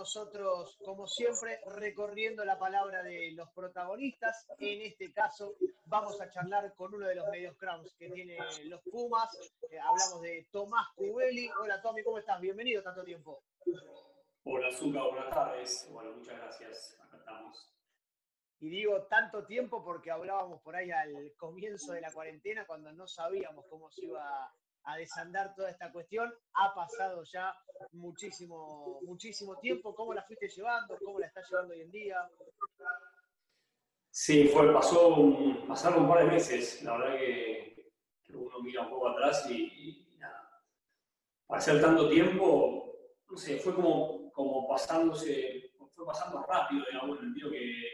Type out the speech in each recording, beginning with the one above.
Nosotros, como siempre, recorriendo la palabra de los protagonistas. En este caso, vamos a charlar con uno de los medios crowns que tiene los Pumas. Eh, hablamos de Tomás Cubeli. Hola, Tommy, ¿cómo estás? Bienvenido, tanto tiempo. Hola, Zuka, buenas tardes. Bueno, muchas gracias. Acá estamos. Y digo tanto tiempo porque hablábamos por ahí al comienzo de la cuarentena, cuando no sabíamos cómo se iba a desandar toda esta cuestión. Ha pasado ya muchísimo, muchísimo tiempo. ¿Cómo la fuiste llevando? ¿Cómo la estás llevando hoy en día? Sí, fue, pasó pasaron un par de meses. La verdad que, uno mira un poco atrás y, nada. Para ser tanto tiempo, no sé, fue como, como pasándose, fue pasando rápido, digamos, en el sentido que,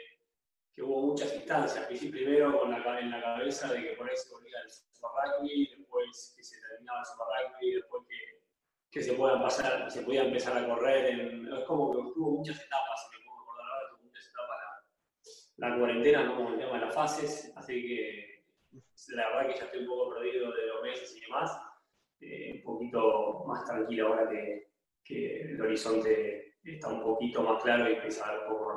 que hubo muchas instancias. Que sí, primero con la, en la cabeza de que por ahí se volvía el Super Rugby, después que se terminaba el Super Rugby, después que que se puedan pasar, se podía empezar a correr. En, es como que tuvo muchas etapas, me puedo acordar ahora, tuvo muchas etapas la, la cuarentena, como el tema de las fases, así que la verdad que ya estoy un poco perdido de los meses y demás, eh, un poquito más tranquilo ahora que, que, el horizonte está un poquito más claro y empieza a dar un poco de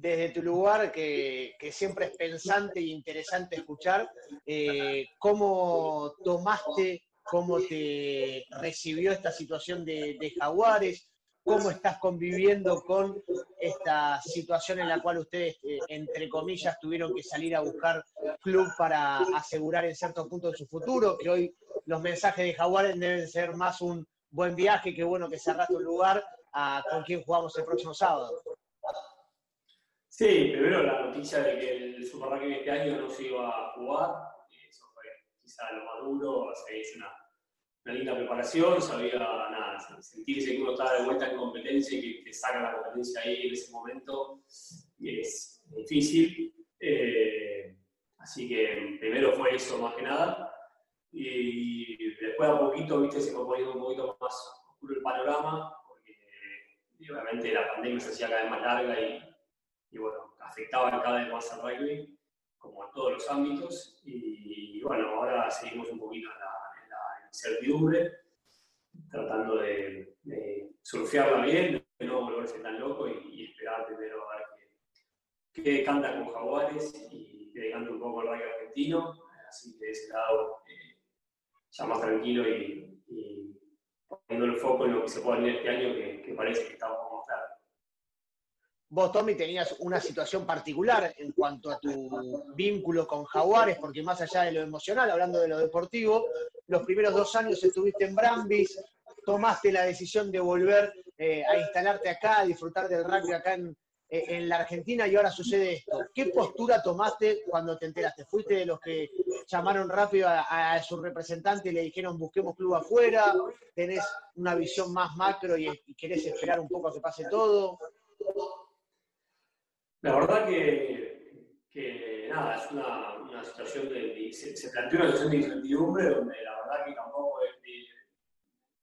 desde tu lugar, que, siempre es pensante e interesante escuchar, eh, ¿cómo tomaste cómo te recibió esta situación de, Jaguares, cómo estás conviviendo con esta situación en la cual ustedes, eh, entre comillas, tuvieron que salir a buscar club para asegurar en cierto punto su futuro, que hoy los mensajes de Jaguares deben ser más un buen viaje, que bueno que cerraste un lugar, a con quién jugamos el próximo sábado. Sí, primero la noticia de que el Super Rugby este año no se iba a jugar, eso fue quizá lo más duro, se hizo una una linda preparación, sabía nada, sentirse que uno estaba de vuelta en competencia y que, saca la competencia ahí en ese momento es difícil. Eh, así que primero fue eso más que nada. Y después a poquito, viste, se fue poniendo un poquito más oscuro el panorama, porque obviamente la pandemia se hacía cada vez más larga y, y bueno, afectaba cada vez más al rugby, como a todos los ámbitos. Y, bueno, ahora seguimos un poquito en la incertidumbre, tratando de, surfearla bien, de no volverse tan loco y, esperar primero a ver qué, qué canta con Jaguares y cante un poco el rugby argentino, así que de ese lado eh, ya más tranquilo y, poniendo el foco en lo que se puede hacer este año que, parece que está un poco. Vos, Tommy, tenías una situación particular en cuanto a tu vínculo con Jaguares, porque más allá de lo emocional, hablando de lo deportivo, los primeros dos años estuviste en Brambis, tomaste la decisión de volver eh, a instalarte acá, a disfrutar del rugby acá en, eh, en, la Argentina y ahora sucede esto. ¿Qué postura tomaste cuando te enteraste? ¿Fuiste de los que llamaron rápido a, su representante y le dijeron busquemos club afuera? ¿Tenés una visión más macro y, y querés esperar un poco a que pase todo? La verdad que, que nada, es una, una situación de, se, se, una situación de incertidumbre donde la verdad que tampoco,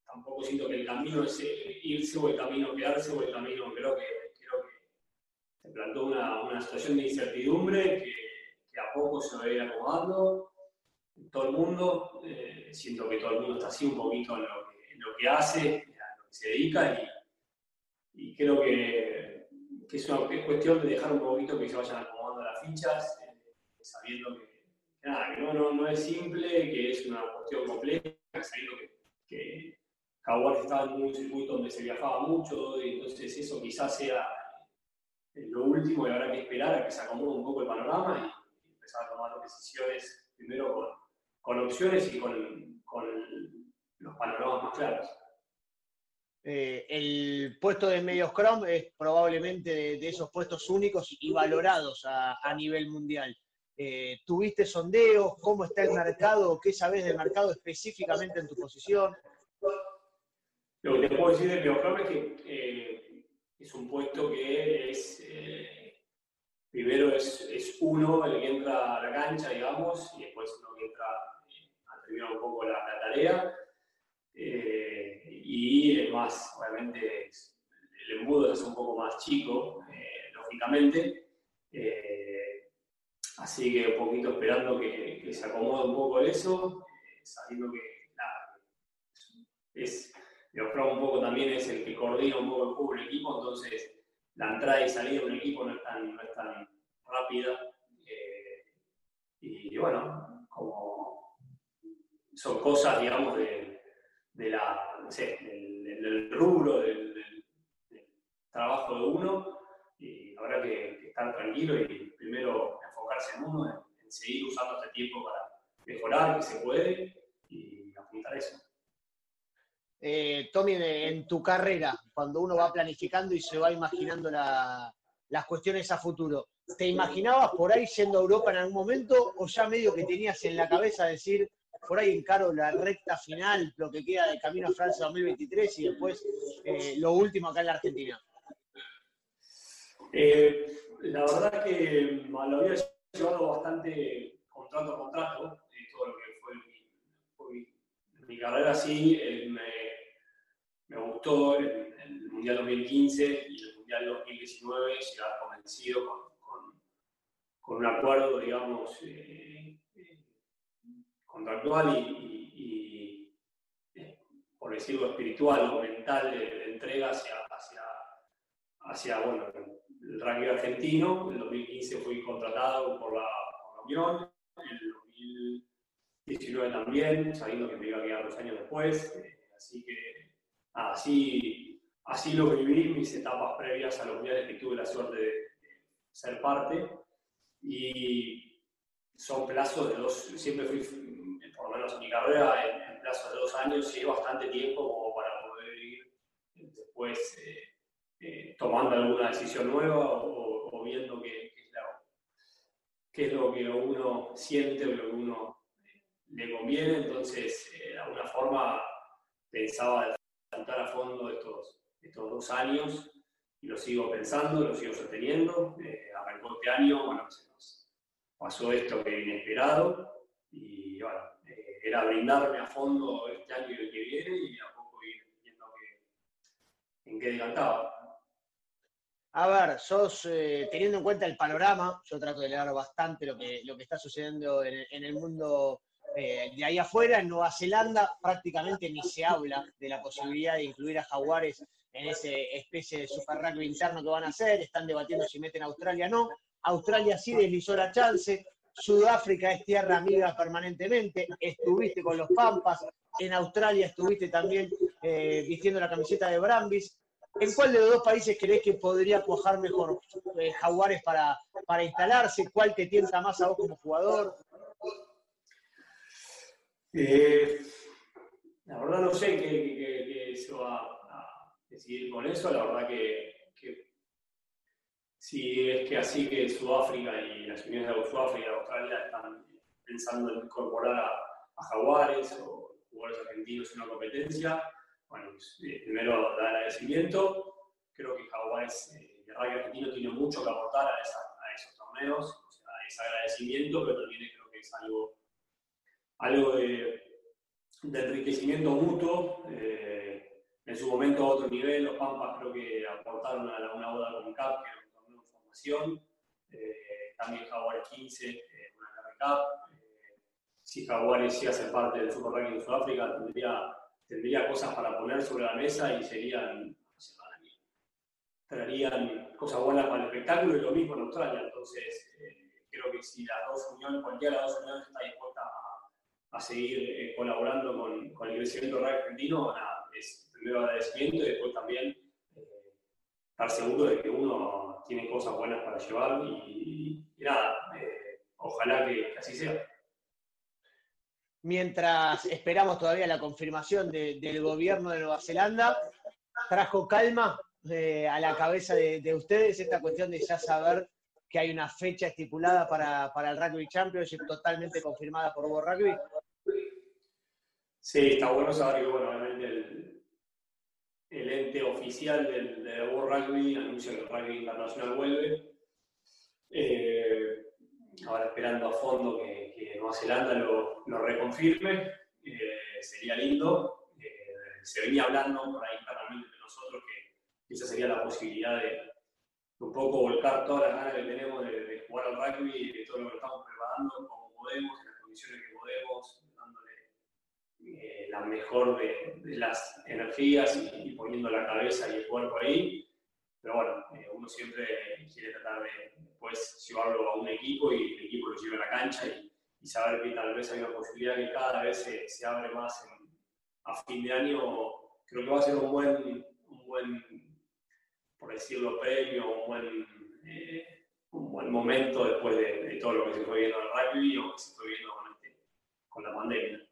tampoco siento que el camino es eh, irse o el camino quedarse o el camino, creo que, creo que se planteó una, una situación de incertidumbre que, a poco se va a ir acomodando. Todo el mundo, eh, siento que todo el mundo está así un poquito en lo que, hace, a lo que se dedica y creo que que es una cuestión de dejar un poquito que se vayan acomodando las fichas, eh, sabiendo que, nada, que no, no, no, es simple, que es una cuestión compleja, sabiendo que, que estaba en un circuito donde se viajaba mucho, y entonces eso quizás sea lo último y habrá que esperar a que se acomode un poco el panorama y, empezar a tomar decisiones primero con, con opciones y con, con los panoramas más claros. Eh, el puesto de medio Scrum es probablemente de, esos puestos únicos y valorados a, nivel mundial. Eh, ¿Tuviste sondeos? ¿Cómo está el mercado? ¿Qué sabes del mercado específicamente en tu posición? Lo que te puedo decir medio Scrum es que eh, es un puesto que es, primero es, uno el que entra a la cancha, digamos, y después uno que entra a terminar un poco la tarea y es más, obviamente el embudo es un poco más chico, eh, lógicamente, eh, así que un poquito esperando que, se acomode un poco eso, eh, sabiendo que nada, es, Leofrau un poco también es el que coordina un poco el juego del equipo, entonces la entrada y salida de un equipo no es tan, no es tan rápida. Y, bueno, como son cosas, digamos, de, de la, no sé, del, rubro, del, trabajo de uno, y habrá que, estar tranquilo y primero enfocarse en uno, en, seguir usando este tiempo para mejorar, que se puede, y apuntar eso. Eh, Tommy, en tu carrera, cuando uno va planificando y se va imaginando las cuestiones a futuro, ¿te imaginabas por ahí yendo a Europa en algún momento o ya medio que tenías en la cabeza decir, por ahí encaro la recta final, lo que queda de camino a Francia 2023 y después eh, lo último acá en la Argentina? Eh, la verdad que lo había llevado bastante contrato a contrato, todo lo que fue mi, carrera así, me me gustó el, Mundial 2015 y el Mundial 2019 llegar convencido con, con, un acuerdo, digamos, eh, eh, contractual y, eh, por decirlo, espiritual o mental de, entrega hacia, hacia, hacia bueno, el rugby argentino. En 2015 fui contratado por la, Unión, en el 2019 también, sabiendo que me iba a quedar dos años después. así que Así, así lo viví mis etapas previas a los mundiales que tuve la suerte de ser parte. Y son plazos de dos, siempre fui, en mi carrera, en, plazos de dos años, y bastante tiempo como para poder ir después eh, eh, tomando alguna decisión nueva o, viendo qué, qué, es lo que uno siente o lo que uno le conviene. Entonces, eh, de alguna forma, pensaba a fondo estos, estos dos años y lo sigo pensando, lo sigo sosteniendo. Eh, arrancó este año, bueno, se nos pasó esto que inesperado y bueno, eh, era brindarme a fondo este año y el que viene y a poco ir viendo en qué decantaba. A ver, sos, eh, teniendo en cuenta el panorama, yo trato de leer bastante lo que, lo que está sucediendo en, en el mundo eh, de ahí afuera, en Nueva Zelanda, prácticamente ni se habla de la posibilidad de incluir a Jaguares en esa especie de super rugby interno que van a hacer. Están debatiendo si meten a Australia o no. Australia sí deslizó la chance. Sudáfrica es tierra amiga permanentemente. Estuviste con los Pampas. En Australia estuviste también eh, vistiendo la camiseta de Brambis. ¿En cuál de los dos países crees que podría cuajar mejor eh, Jaguares para, para instalarse? ¿Cuál te tienta más a vos como jugador? Eh, la verdad no sé qué, se va a decidir con eso. La verdad que, si es que así que Sudáfrica y las uniones de Sudáfrica y Australia están pensando en incorporar a, Jaguares o jugadores argentinos en una competencia, bueno, pues, eh, primero dar agradecimiento. Creo que Jaguares eh, de rugby argentino tiene mucho que aportar a, a esos torneos, o sea, es agradecimiento, pero también creo que es algo algo de, enriquecimiento mutuo. Eh, en su momento a otro nivel, los Pampas creo que aportaron a una boda con CAP, Eh, también Jaguares 15, eh, una CAP. si Jaguares sí hace parte del Super Ranking de Sudáfrica, tendría, tendría cosas para poner sobre la mesa y serían traerían cosas buenas para el espectáculo y lo mismo en Australia. Entonces, creo que si las dos uniones, cualquiera de las dos uniones está dispuesta a a seguir eh, colaborando con, con, el crecimiento real argentino, es primero agradecimiento y después también eh, estar seguro de que uno tiene cosas buenas para llevar y, nada, eh, ojalá que, así sea. Mientras esperamos todavía la confirmación del gobierno de Nueva Zelanda, trajo calma a la cabeza de, de, ustedes esta cuestión de ya saber que hay una fecha estipulada para, para el Rugby Championship totalmente confirmada por World Rugby. Sí, está bueno saber que, bueno, obviamente el, el ente oficial del, de World Rugby anuncia que el rugby internacional vuelve. Eh, ahora esperando a fondo que, que Nueva Zelanda lo, lo reconfirme. Eh, sería lindo. Eh, se venía hablando por ahí internamente de nosotros que esa sería la posibilidad de un poco volcar todas las ganas que tenemos de, de jugar al rugby y de todo lo que estamos preparando como podemos, en las condiciones que podemos, eh, la mejor de, las energías y, poniendo la cabeza y el cuerpo ahí. Pero bueno, eh, uno siempre quiere tratar de después llevarlo a un equipo y el equipo lo lleve a la cancha y, saber que tal vez hay una posibilidad que cada vez se, abre más a fin de año. Creo que va a ser un buen, un buen por decirlo, premio, un buen, eh, un buen momento después de, todo lo que se fue viendo en el rugby o que se fue viendo con la pandemia.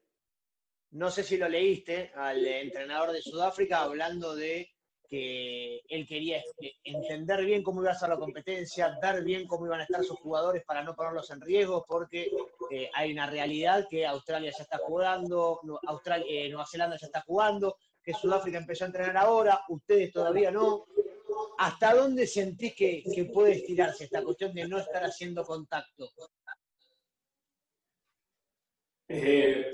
No sé si lo leíste al entrenador de Sudáfrica hablando de que él quería entender bien cómo iba a ser la competencia, ver bien cómo iban a estar sus jugadores para no ponerlos en riesgo, porque eh, hay una realidad que Australia ya está jugando, Australia, eh, Nueva Zelanda ya está jugando, que Sudáfrica empezó a entrenar ahora, ustedes todavía no. ¿Hasta dónde sentís que, que puede estirarse esta cuestión de no estar haciendo contacto? Eh,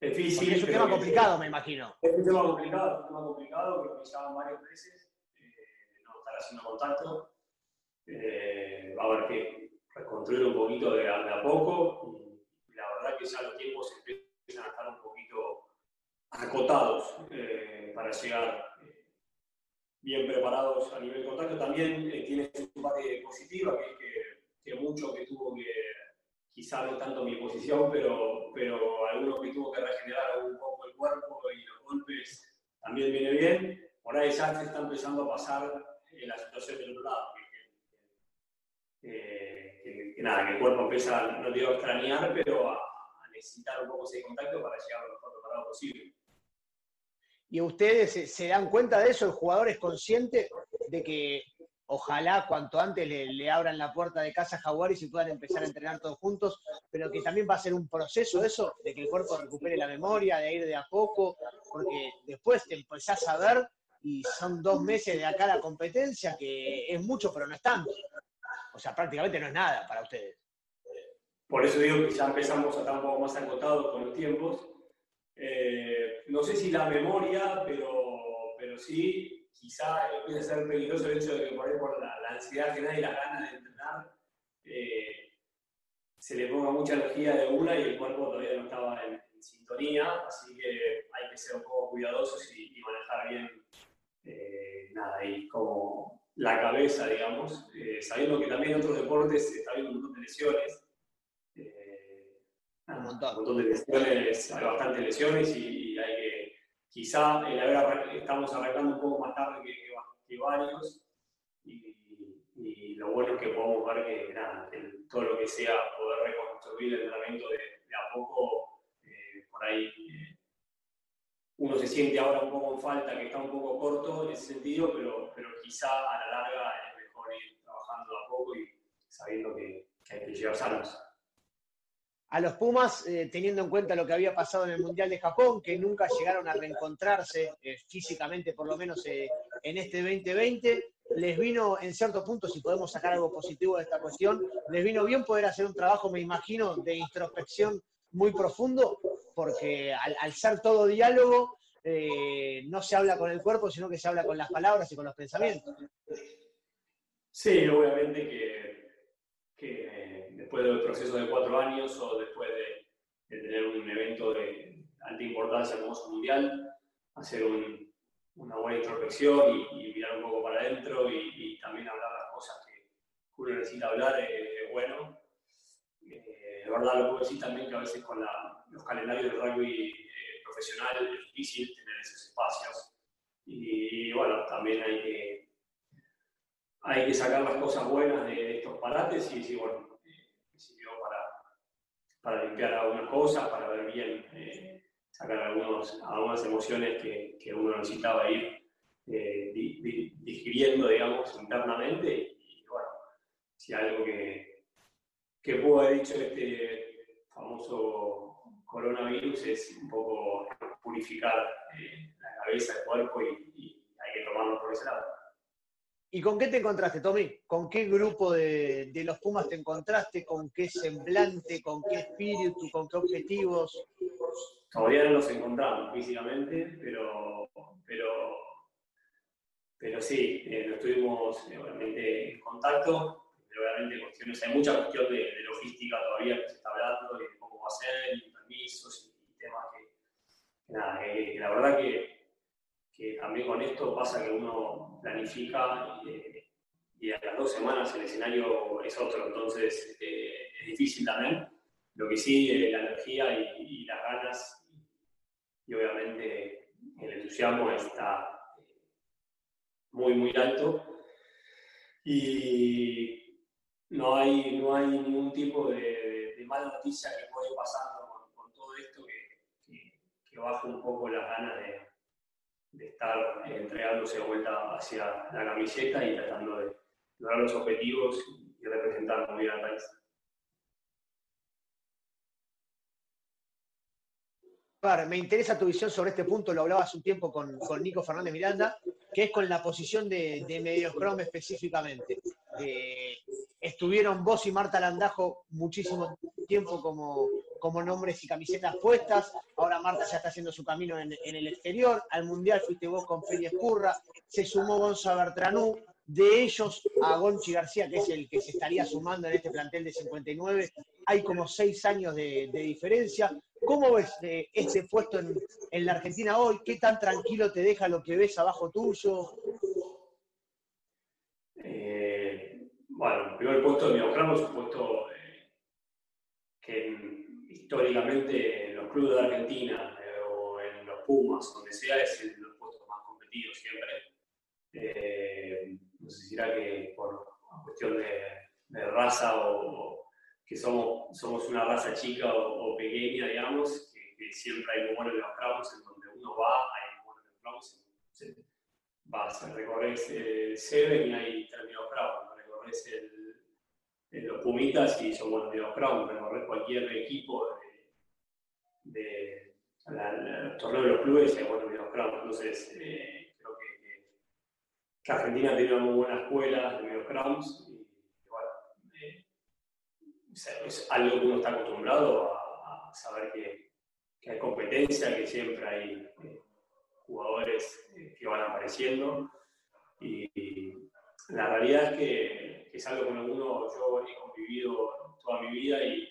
difícil. es un tema complicado, me imagino. Es un tema complicado, es un tema complicado, que me llaman varias veces, eh, no estar haciendo contacto. Eh, va a haber que reconstruir un poquito de, a poco. Y la verdad que ya los tiempos empiezan a estar un poquito acotados eh, para llegar bien preparados a nivel contacto. También tiene su parte positiva, que es que, que mucho que tuvo que quizá no tanto mi posición, pero, pero algunos que tuvo que regenerar un poco el cuerpo y los golpes también viene bien. Por ahí ya se está empezando a pasar en la situación del otro lado. Que, nada, que el cuerpo empieza, no digo a extrañar, pero a, necesitar un poco ese contacto para llegar lo mejor preparado posible. ¿Y ustedes se dan cuenta de eso? ¿El jugador es consciente de que ojalá cuanto antes le, abran la puerta de casa a Jaguar y se puedan empezar a entrenar todos juntos, pero que también va a ser un proceso eso, de que el cuerpo recupere la memoria, de ir de a poco, porque después te empezás a ver y son dos meses de acá la competencia, que es mucho, pero no es tanto. O sea, prácticamente no es nada para ustedes. Por eso digo que ya empezamos a estar un poco más acotados con los tiempos. Eh, no sé si la memoria, pero, pero sí quizá empiece a ser peligroso el hecho de que por, ahí, por la, ansiedad que nadie las ganas de entrenar, eh, se le ponga mucha energía de una y el cuerpo todavía no estaba en, sintonía, así que hay que ser un poco cuidadosos y, manejar bien, eh, nada, ahí como la cabeza, digamos, eh, sabiendo que también en otros deportes se está viendo un montón de lesiones. un montón. de lesiones, hay bastantes lesiones y hay que quizá el haber estamos arrancando un poco más tarde que, varios y, lo bueno es que podemos ver que, todo lo que sea poder reconstruir el entrenamiento de, a poco, eh, por ahí eh, uno se siente ahora un poco en falta, que está un poco corto en ese sentido, pero, pero quizá a la larga es mejor ir trabajando a poco y sabiendo que, que hay que llevar sanos a los Pumas, eh, teniendo en cuenta lo que había pasado en el Mundial de Japón, que nunca llegaron a reencontrarse eh, físicamente, por lo menos eh, en este 2020, les vino, en cierto punto, si podemos sacar algo positivo de esta cuestión, les vino bien poder hacer un trabajo, me imagino, de introspección muy profundo, porque al, ser todo diálogo, no se habla con el cuerpo, sino que se habla con las palabras y con los pensamientos. Sí, obviamente que después del proceso de cuatro años o después de, tener un evento de alta importancia como es mundial, hacer una buena introspección y, mirar un poco para adentro y, también hablar las cosas que uno necesita hablar es bueno. Eh, de verdad lo puedo decir también que a veces con los calendarios de rugby eh, profesional es difícil tener esos espacios. Y, bueno, también hay que, hay que sacar las cosas buenas de estos parates y decir, bueno, para limpiar algunas cosas, para ver bien, eh, sacar algunos, algunas emociones que, que uno necesitaba ir eh, digamos, internamente. Y, bueno, si algo que, que puedo haber dicho este famoso coronavirus es un poco purificar eh, la cabeza, el cuerpo y hay que tomarlo por ese lado. ¿Y con qué te encontraste, Tommy? ¿Con qué grupo de, los Pumas te encontraste? ¿Con qué semblante? ¿Con qué espíritu? ¿Con qué objetivos? Todavía no los encontramos físicamente, pero, pero, pero sí, eh, no estuvimos eh, obviamente en contacto. Pero obviamente cuestiones, hay mucha cuestión de, logística todavía que se está hablando, de cómo va a ser, y permisos y temas verdad que, que también con esto pasa que uno planifica eh, y a las dos semanas el escenario es otro, entonces eh, es difícil también. Lo que sí, eh, la energía y, las ganas y obviamente el entusiasmo está muy, muy alto. Y no hay, no hay ningún tipo de, mala noticia que pueda ir pasando con, todo esto que, que, baje un poco las ganas de, de estar entregándose de vuelta hacia la camiseta y tratando de lograr los objetivos y representar muy bien al país. me interesa tu visión sobre este punto, lo hablaba hace un tiempo con, con Nico Fernández Miranda, que es con la posición de, de específicamente. Eh, estuvieron vos y Marta Landajo muchísimo tiempo como, como nombres y camisetas puestas, ahora Marta ya está haciendo su camino en, el exterior, al Mundial fuiste vos con Feli Escurra, se sumó Gonza Bertranú, de ellos a Gonchi García, que es el que se estaría sumando en este plantel de 59, hay como seis años de, diferencia. ¿Cómo ves eh, este puesto en, la Argentina hoy? ¿Qué tan tranquilo te deja lo que ves abajo tuyo? Eh, bueno, el puesto de Miocramo es un puesto eh, que históricamente en los clubes de Argentina o en los Pumas, donde sea, es el, los puestos más competidos siempre. No sé si será que por cuestión de, raza o, que somos, somos una raza chica o, pequeña, digamos, que, siempre hay muy buenos crowns en donde uno va, hay muy buenos crowns, vas a recorrer el Seven y hay tres crowns, recorres el, los Pumitas y son buenos crowns, recorres cualquier equipo de, de los torneos de los clubes y hay buenos crowns, entonces eh, que Argentina tiene una muy buena escuela de medios crowns y bueno, eh, es algo que uno está acostumbrado a, saber que, que, hay competencia, que siempre hay eh, jugadores que van apareciendo. Y, la realidad es que, es algo con lo que uno yo he convivido toda mi vida y,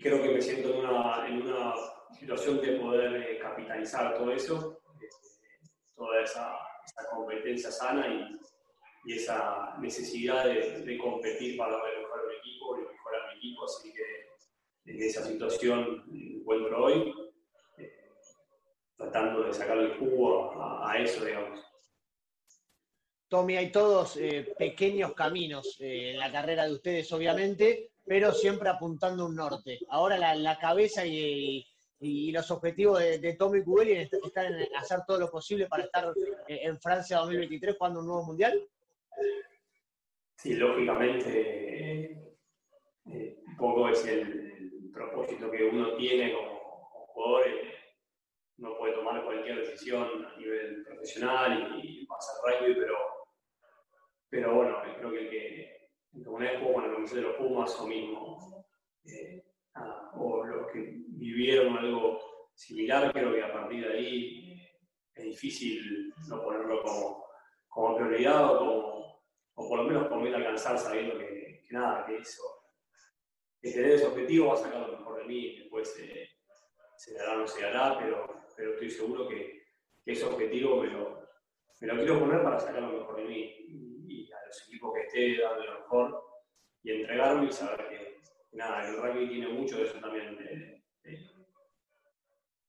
creo que me siento en una, en una situación de poder capitalizar todo eso, toda esa competencia sana y, esa necesidad de, de, competir para mejorar el equipo y mejorar mi equipo. Así que en esa situación encuentro hoy, eh, tratando de sacar el jugo a, a, eso, digamos. Tommy, hay todos eh, pequeños caminos eh, en la carrera de ustedes, obviamente, pero siempre apuntando un norte. Ahora la, cabeza y, y los objetivos de, Tommy Cubelli están en hacer todo lo posible para estar eh, en Francia 2023 jugando un nuevo mundial? Sí, lógicamente, un poco es el, propósito que uno tiene como, jugador. Eh, no puede tomar cualquier decisión a nivel profesional y, pasar rugby, pero, pero bueno, creo que, que una vez juego con la comisión de los Pumas o mismo. O los que vivieron algo similar, creo que a partir de ahí es difícil no ponerlo como, como prioridad o, como, o por lo menos por mí alcanzar sabiendo que, nada, que eso, que tener ese objetivo va a sacar lo mejor de mí, después eh, se dará o no se dará, pero, pero estoy seguro que, ese objetivo me lo, me lo, quiero poner para sacar lo mejor de mí. a equipos que esté dando lo mejor y entregarme y saber que nada, el rugby tiene mucho de eso también, de,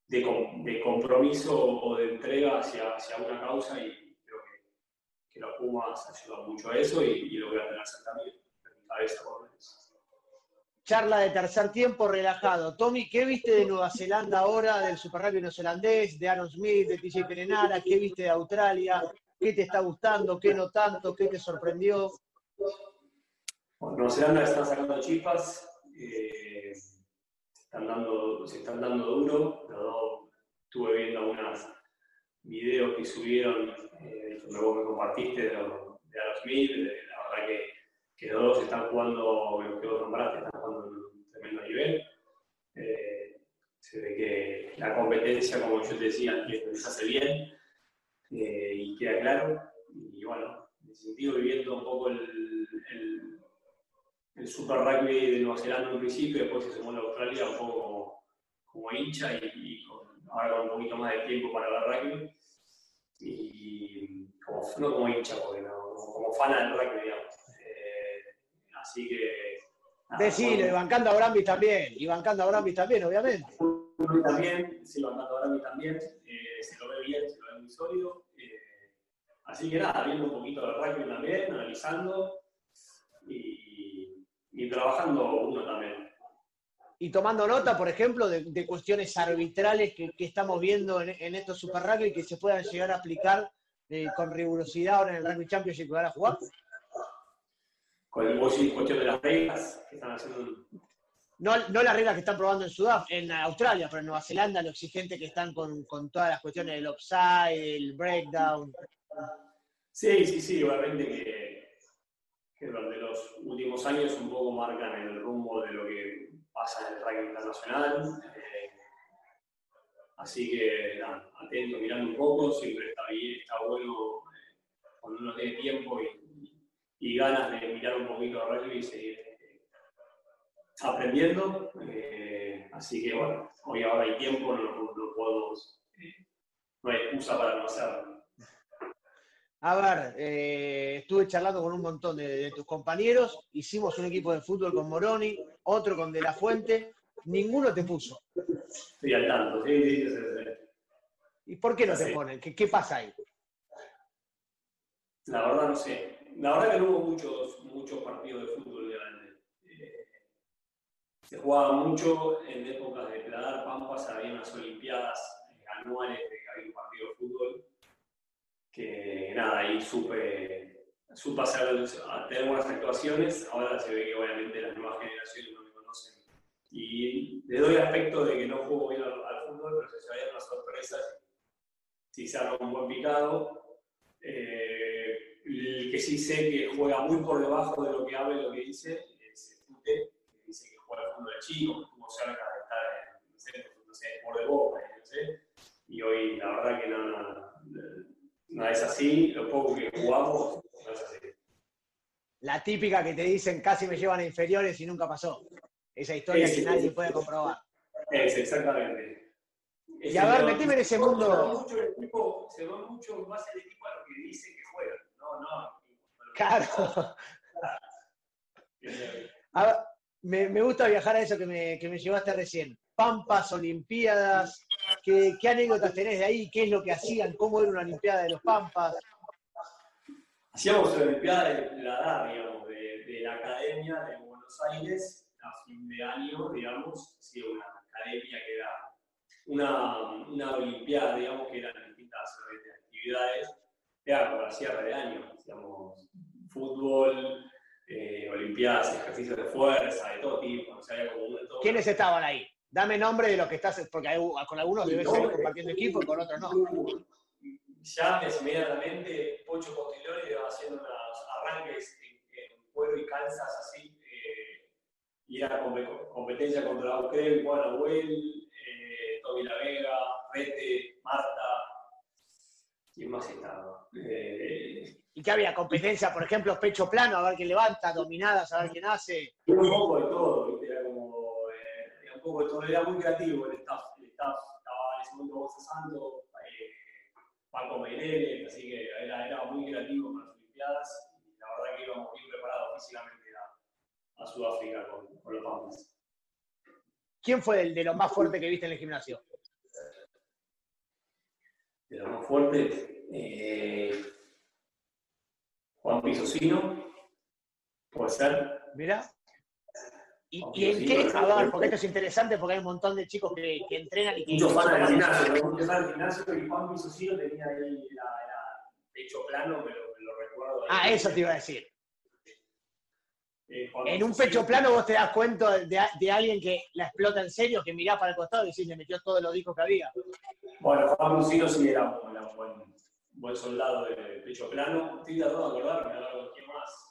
de, compromiso o de entrega hacia, hacia, una causa y creo que, que los Pumas ayudan mucho a eso y, lo voy a tener también en mi cabeza por Charla de tercer tiempo relajado. Tommy, ¿qué viste de Nueva Zelanda ahora, del Super Rugby neozelandés, de Aaron Smith, de TJ Perenara? ¿Qué viste de Australia? ¿Qué te está gustando? ¿Qué no tanto? ¿Qué te sorprendió? Nueva Zelanda está sacando chispas, eh, están dando, se están dando duro. estuve viendo algunos videos que subieron, eh, que vos me compartiste de, de Aerosmith, la verdad que, que los están jugando, que vos nombraste, están jugando en un tremendo nivel. Eh, se ve que la competencia, como yo te decía, les hace bien eh, y queda claro. Y bueno, en ese sentido, viviendo un poco el, el el Super Rugby de Nueva Zelanda en principio, después se sumó a Australia un poco como, hincha y, ahora con un poquito más de tiempo para ver rugby. Y como, no como hincha, porque no, como, fan del rugby, digamos. Eh, así que. Decile, bancando a Brambis también, y bancando a Brambis también, obviamente. También, sí, bancando a Brambis también, eh, se lo ve bien, se lo ve muy sólido. Así que nada, viendo un poquito de rugby también, analizando y, y trabajando uno también y tomando nota, por ejemplo, de, cuestiones arbitrales que, estamos viendo en, estos Super Rugby que se puedan llegar a aplicar eh, con rigurosidad ahora en el Rugby Championship que van a jugar? Con el cuestión de las reglas que están haciendo. No, no las reglas que están probando en Sudáfrica, en Australia, pero en Nueva Zelanda, lo exigente que están con, con todas las cuestiones del offside, el breakdown. Sí, sí, sí, obviamente que, durante los últimos años un poco marcan el rumbo de lo que pasa en el ranking internacional. Eh, así que, nada, atento, mirando un poco, siempre está bien, está bueno eh, cuando uno tiene tiempo y, ganas de mirar un poquito de rugby y seguir eh, aprendiendo. así que, bueno, hoy ahora hay tiempo, no, podemos, no hay excusa para no hacerlo. A ver, estuve charlando con un montón de, tus compañeros, hicimos un equipo de fútbol con Moroni, otro con De La Fuente, ninguno te puso. Estoy al tanto, sí, sí, sí. ¿Y por qué no te ponen? ¿Qué, ¿Qué, pasa ahí? La verdad no sé. La verdad que no hubo muchos, muchos partidos de fútbol grandes. Eh, se jugaba mucho en épocas de Pladar Pampas, había unas olimpiadas anuales de que había un partido de fútbol. Que nada, ahí supe su pasar a tener buenas actuaciones, ahora se ve que obviamente las nuevas generaciones no me conocen. Y le doy el aspecto de que no juego bien al, fútbol, pero se vayan las sorpresas, si se arma un buen picado. Eh, el que sí sé que juega muy por debajo de lo que habla y lo que dice es Tute, que dice que juega al fútbol de chico, que estuvo cerca de estar en, no sé, no sé, por de boca, no sé. Y hoy la verdad que no, no, no es así, lo poco que jugamos la típica que te dicen casi me llevan a inferiores y nunca pasó. Esa historia que nadie puede comprobar. Es, exactamente. y a ver, meteme en ese mundo. Se va mucho, más el equipo a lo que dice que juega. No, no. Claro. A ver, me, me, gusta viajar a eso que me, que me llevaste recién. Pampas, Olimpiadas, ¿qué, ¿qué anécdotas tenés de ahí? ¿Qué es lo que hacían? ¿Cómo era una Olimpiada de los Pampas? hacíamos la Olimpiada de la DAR, digamos, de, la Academia de Buenos Aires, a fin de año, digamos, hacía una academia que era una, una Olimpiada, digamos, que eran distintas actividades, era como la cierre de año, digamos, fútbol, eh, Olimpiadas, ejercicios de fuerza, de todo tipo, o sea, había como un todo. ¿Quiénes estaban ahí? Dame nombre de los que estás, porque con algunos debes ser compartiendo equipo y con otros no llames inmediatamente, Pocho Postilori va haciendo unos arranques en, cuero y calzas así, eh, y era competencia contra Ucrel, Juan Abuel, eh, Toby La Vega, Rete, Marta, ¿quién más estaba? Eh, ¿Y qué había? ¿Competencia, por ejemplo, pecho plano, a ver quién levanta, dominadas, a ver quién hace? Un poco de todo, poco todo, era muy creativo el staff, el staff estaba en ese momento Gonzalo Santo, Paco Meireles, así que era, era, muy creativo con las Olimpiadas y la verdad que íbamos bien preparados físicamente a, a Sudáfrica con, con, los Pampas. ¿Quién fue el de lo más fuerte que viste en el gimnasio? De lo más fuerte, eh, Juan Pisocino, puede ser. Mira. ¿Y, en qué? A ver, porque esto es interesante porque hay un montón de chicos que, que entrenan y que. Muchos van al gimnasio, muchos van al gimnasio y Juan Misocino tenía ahí la, la, pecho plano, me lo, me lo recuerdo. Ah, eso te iba a decir. Eh, en un pecho plano vos te das cuenta de, de, alguien que la explota en serio, que mirá para el costado y decís, le metió todos los discos que había. Bueno, Juan Lucino sí era un, buen, buen, soldado de pecho plano. Estoy de acordarme, a quién más.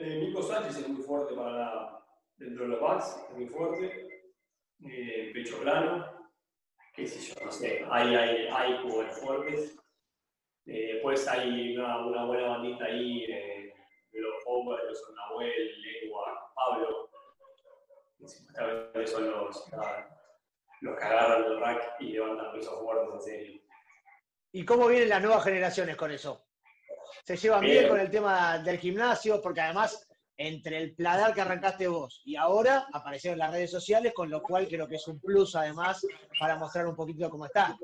Eh, Nico Sánchez es muy fuerte para la, dentro de los backs, es muy fuerte. Eh, pecho plano, qué sé yo, no sé, hay, hay, hay jugadores fuertes. Eh, después hay una, buena bandita ahí de los Powers, que son Nahuel, Lengua, Pablo. Supuestamente son los, los que agarran el rack y levantan pesos fuertes en serio. ¿Y cómo vienen las nuevas generaciones con eso? ¿Se llevan bien, con el tema del gimnasio? Porque además, entre el pladar que arrancaste vos y ahora aparecieron las redes sociales, con lo cual creo que es un plus además para mostrar un poquito cómo está.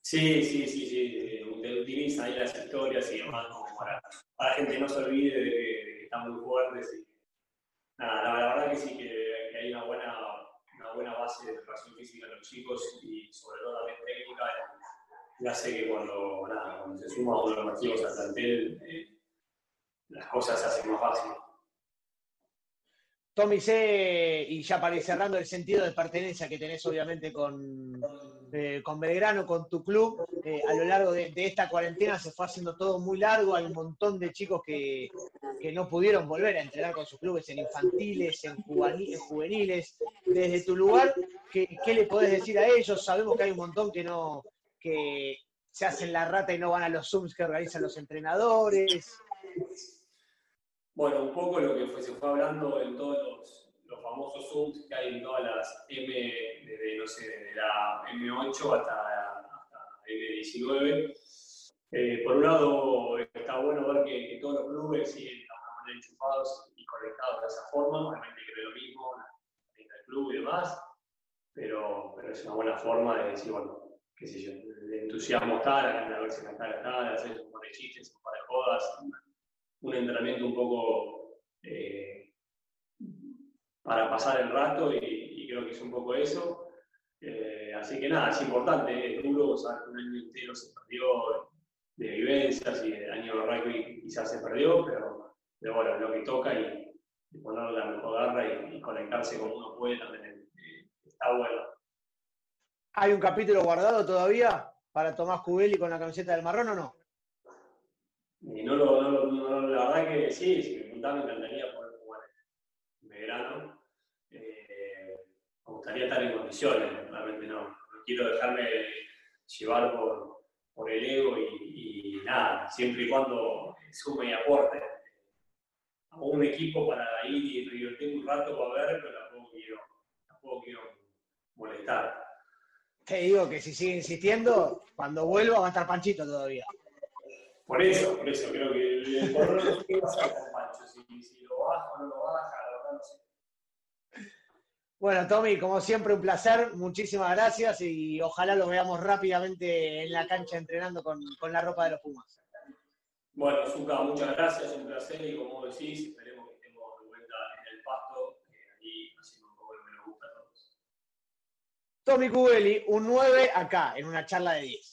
Sí, sí, sí, sí. Utilizan ahí las historias y demás para, para la gente no se olvide de que, están muy fuertes. nada, la, verdad que sí, que, hay una buena, una buena base de preparación física en los chicos y sobre todo también técnica y hace que cuando, nada, cuando se suma uno los chicos al plantel, eh, las cosas se hacen más fáciles. Tommy, sé, y ya para ir cerrando, el sentido de pertenencia que tenés obviamente con, eh, con Belgrano, con tu club, eh, a lo largo de, esta cuarentena se fue haciendo todo muy largo, hay un montón de chicos que, no pudieron volver a entrenar con sus clubes en infantiles, en juveniles. Desde tu lugar, ¿qué, ¿qué, le podés decir a ellos? Sabemos que hay un montón que no que se hacen la rata y no van a los Zooms que organizan los entrenadores. Bueno, un poco lo que se fue hablando en todos los, famosos Zooms que hay en todas las M, desde, no sé, desde la M8 hasta, M19. Eh, por un lado, está bueno ver que, todos los clubes siguen de alguna manera enchufados y conectados de esa forma. Obviamente creo lo mismo, en el club y demás, pero, pero es una buena forma de decir, bueno, qué sé entusiasmo ganas de verse cara está, hacer un par de chistes, un par de jodas, un entrenamiento un poco eh, para pasar el rato y, creo que es un poco eso. Eh, así que nada, es importante, es duro, saber que un año entero se perdió de vivencias y el año de rugby quizás se perdió, pero, pero bueno, lo que toca y, ponerle la mejor garra y, conectarse como uno puede también eh, está bueno. ¿Hay un capítulo guardado todavía para Tomás Cubelli con la camiseta del marrón o no? No lo, la verdad que sí, si me preguntan me encantaría poder jugar en verano. Eh, me gustaría estar en condiciones, realmente no. No quiero dejarme llevar por, por el ego y, nada, siempre y cuando sume y aporte. a un equipo para ir y divertirme un rato para ver, pero tampoco quiero, tampoco quiero molestar. Te digo que si sigue insistiendo, cuando vuelva va a estar Panchito todavía. Por eso, por eso, creo que el no sé qué va a hacer con Pancho, si, lo baja o no lo baja, la verdad no sé. Bueno, Tommy, como siempre, un placer, muchísimas gracias y ojalá lo veamos rápidamente en la cancha entrenando con, con la ropa de los Pumas. Bueno, Zuka, muchas gracias, un placer y como decís, esperemos que estemos de vuelta en el pasto, ahí haciendo un poco lo que nos gusta a todos. Tommy Cubelli, un 9 acá, en una charla de 10.